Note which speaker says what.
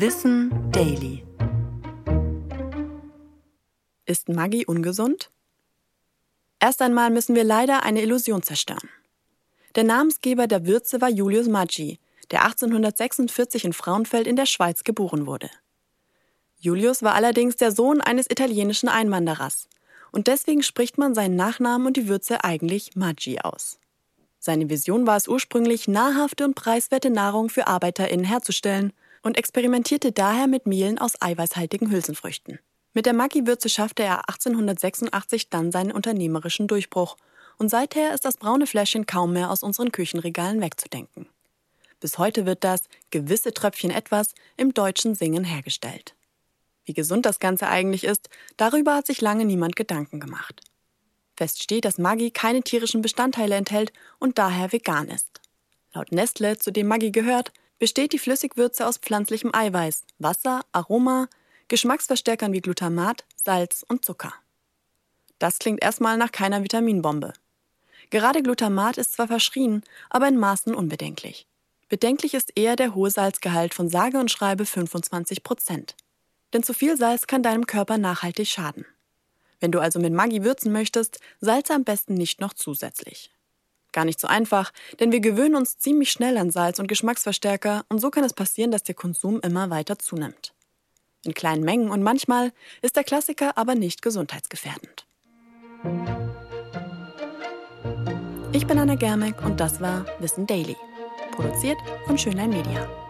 Speaker 1: Wissen Daily. Ist Maggi ungesund? Erst einmal müssen wir leider eine Illusion zerstören. Der Namensgeber der Würze war Julius Maggi, der 1846 in Frauenfeld in der Schweiz geboren wurde. Julius war allerdings der Sohn eines italienischen Einwanderers und deswegen spricht man seinen Nachnamen und die Würze eigentlich Maggi aus. Seine Vision war es ursprünglich, nahrhafte und preiswerte Nahrung für ArbeiterInnen herzustellen und experimentierte daher mit Mehlen aus eiweißhaltigen Hülsenfrüchten. Mit der Maggi-Würze schaffte er 1886 dann seinen unternehmerischen Durchbruch und seither ist das braune Fläschchen kaum mehr aus unseren Küchenregalen wegzudenken. Bis heute wird das gewisse Tröpfchen etwas im deutschen Singen hergestellt. Wie gesund das Ganze eigentlich ist, darüber hat sich lange niemand Gedanken gemacht. Fest steht, dass Maggi keine tierischen Bestandteile enthält und daher vegan ist. Laut Nestle, zu dem Maggi gehört, besteht die Flüssigwürze aus pflanzlichem Eiweiß, Wasser, Aroma, Geschmacksverstärkern wie Glutamat, Salz und Zucker. Das klingt erstmal nach keiner Vitaminbombe. Gerade Glutamat ist zwar verschrien, aber in Maßen unbedenklich. Bedenklich ist eher der hohe Salzgehalt von sage und schreibe 25 Prozent. Denn zu viel Salz kann deinem Körper nachhaltig schaden. Wenn du also mit Maggi würzen möchtest, salze am besten nicht noch zusätzlich. Gar nicht so einfach, denn wir gewöhnen uns ziemlich schnell an Salz und Geschmacksverstärker und so kann es passieren, dass der Konsum immer weiter zunimmt. In kleinen Mengen und manchmal ist der Klassiker aber nicht gesundheitsgefährdend. Ich bin Anna Germeck und das war Wissen Daily, produziert von Schönlein Media.